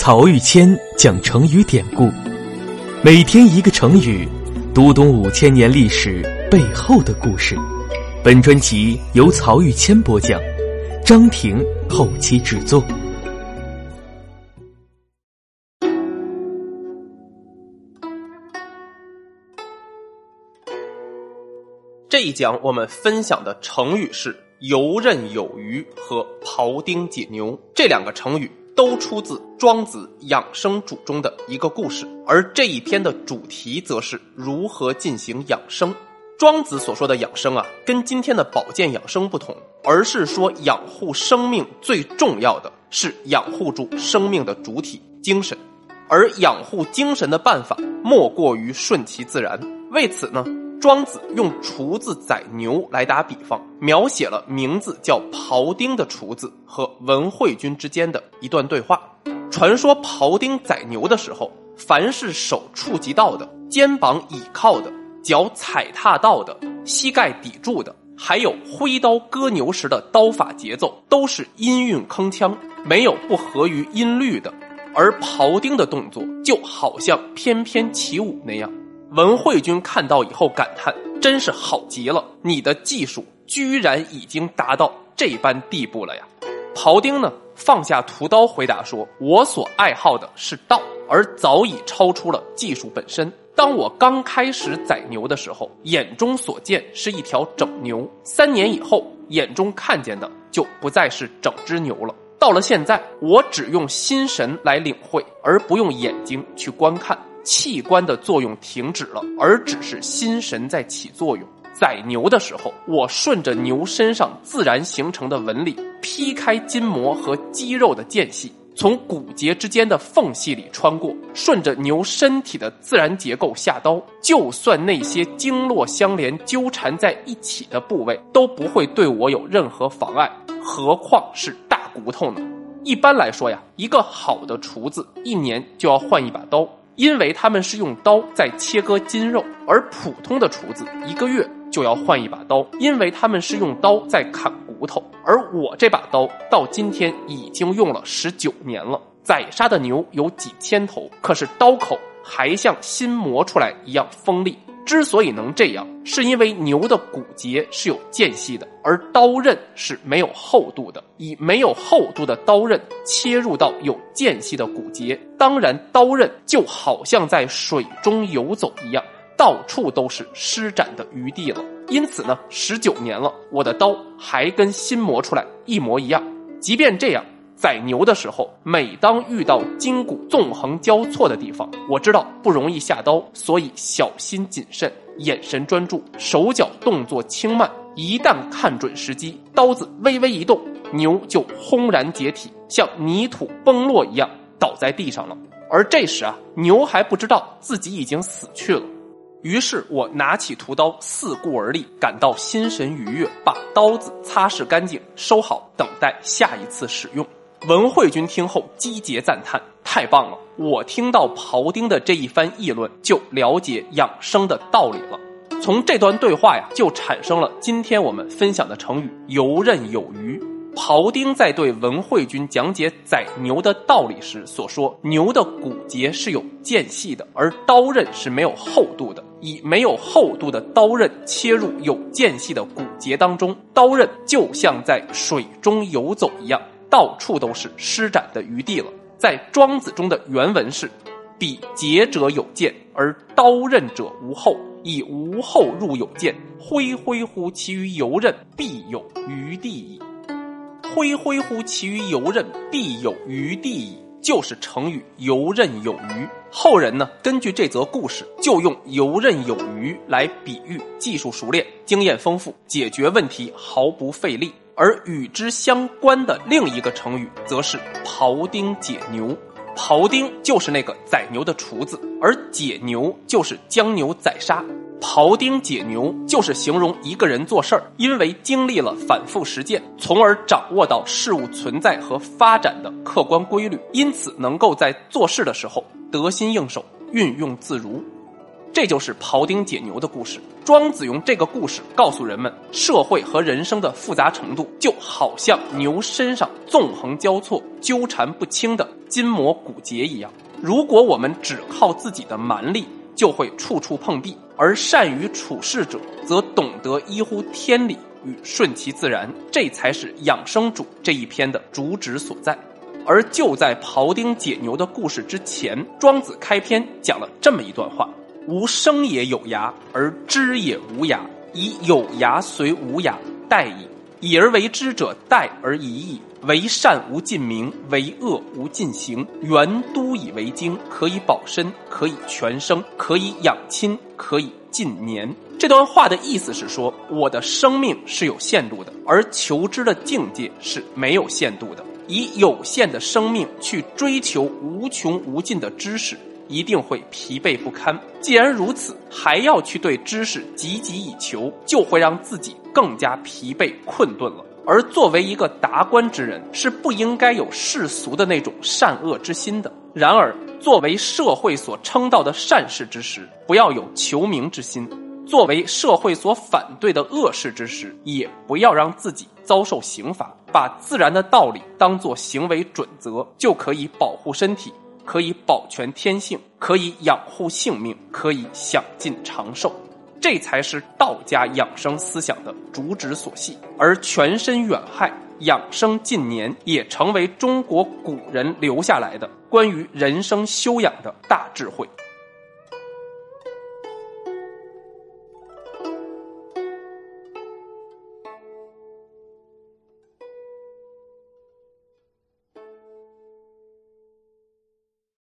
曹玉谦讲成语典故，每天一个成语，读懂五千年历史背后的故事。本专辑由曹玉谦播讲，张婷后期制作。这一讲我们分享的成语是“游刃有余”和“庖丁解牛”这两个成语。都出自《庄子养生主》中的一个故事，而这一篇的主题则是如何进行养生。庄子所说的养生啊，跟今天的保健养生不同，而是说养护生命最重要的是养护住生命的主体精神，而养护精神的办法莫过于顺其自然。为此呢。庄子用厨子宰牛来打比方，描写了名字叫庖丁的厨子和文惠君之间的一段对话。传说庖丁宰牛的时候，凡是手触及到的、肩膀倚靠的、脚踩踏到的、膝盖抵住的，还有挥刀割牛时的刀法节奏，都是音韵铿锵，没有不合于音律的。而庖丁的动作就好像翩翩起舞那样。文惠君看到以后感叹：“真是好极了，你的技术居然已经达到这般地步了呀！”庖丁呢，放下屠刀，回答说：“我所爱好的是道，而早已超出了技术本身。当我刚开始宰牛的时候，眼中所见是一条整牛；三年以后，眼中看见的就不再是整只牛了。到了现在，我只用心神来领会，而不用眼睛去观看。”器官的作用停止了，而只是心神在起作用。宰牛的时候，我顺着牛身上自然形成的纹理，劈开筋膜和肌肉的间隙，从骨节之间的缝隙里穿过，顺着牛身体的自然结构下刀。就算那些经络相连、纠缠在一起的部位都不会对我有任何妨碍，何况是大骨头呢？一般来说呀，一个好的厨子一年就要换一把刀。因为他们是用刀在切割筋肉，而普通的厨子一个月就要换一把刀，因为他们是用刀在砍骨头。而我这把刀到今天已经用了十九年了，宰杀的牛有几千头，可是刀口还像新磨出来一样锋利。之所以能这样，是因为牛的骨节是有间隙的，而刀刃是没有厚度的。以没有厚度的刀刃切入到有间隙的骨节，当然刀刃就好像在水中游走一样，到处都是施展的余地了。因此呢，十九年了，我的刀还跟新磨出来一模一样。即便这样。宰牛的时候，每当遇到筋骨纵横交错的地方，我知道不容易下刀，所以小心谨慎，眼神专注，手脚动作轻慢。一旦看准时机，刀子微微一动，牛就轰然解体，像泥土崩落一样倒在地上了。而这时啊，牛还不知道自己已经死去了。于是我拿起屠刀，四顾而立，感到心神愉悦，把刀子擦拭干净，收好，等待下一次使用。文惠君听后击节赞叹：“太棒了！我听到庖丁的这一番议论，就了解养生的道理了。从这段对话呀，就产生了今天我们分享的成语‘游刃有余’。庖丁在对文惠君讲解宰牛的道理时所说：‘牛的骨节是有间隙的，而刀刃是没有厚度的。以没有厚度的刀刃切入有间隙的骨节当中，刀刃就像在水中游走一样。’”到处都是施展的余地了。在庄子中的原文是：“彼节者有见，而刀刃者无后。以无后入有见，恢恢乎其于游刃，必有余地矣。恢恢乎其于游刃，必有余地矣。”就是成语“游刃有余”。后人呢，根据这则故事，就用“游刃有余”来比喻技术熟练、经验丰富，解决问题毫不费力。而与之相关的另一个成语，则是“庖丁解牛”。庖丁就是那个宰牛的厨子，而解牛就是将牛宰杀。庖丁解牛就是形容一个人做事儿，因为经历了反复实践，从而掌握到事物存在和发展的客观规律，因此能够在做事的时候得心应手，运用自如。这就是庖丁解牛的故事。庄子用这个故事告诉人们，社会和人生的复杂程度，就好像牛身上纵横交错、纠缠不清的筋膜骨节一样。如果我们只靠自己的蛮力，就会处处碰壁；而善于处事者，则懂得依乎天理与顺其自然。这才是养生主这一篇的主旨所在。而就在庖丁解牛的故事之前，庄子开篇讲了这么一段话。吾生也有涯，而知也无涯。以有涯随无涯，殆矣。以而为之者，殆而已矣。为善无尽名，为恶无尽行。原都以为经，可以保身，可以全生，可以养亲，可以尽年。这段话的意思是说，我的生命是有限度的，而求知的境界是没有限度的。以有限的生命去追求无穷无尽的知识。一定会疲惫不堪。既然如此，还要去对知识汲汲以求，就会让自己更加疲惫困顿了。而作为一个达观之人，是不应该有世俗的那种善恶之心的。然而，作为社会所称道的善事之时，不要有求名之心；作为社会所反对的恶事之时，也不要让自己遭受刑罚。把自然的道理当作行为准则，就可以保护身体。可以保全天性，可以养护性命，可以享尽长寿，这才是道家养生思想的主旨所系。而全身远害、养生近年，也成为中国古人留下来的关于人生修养的大智慧。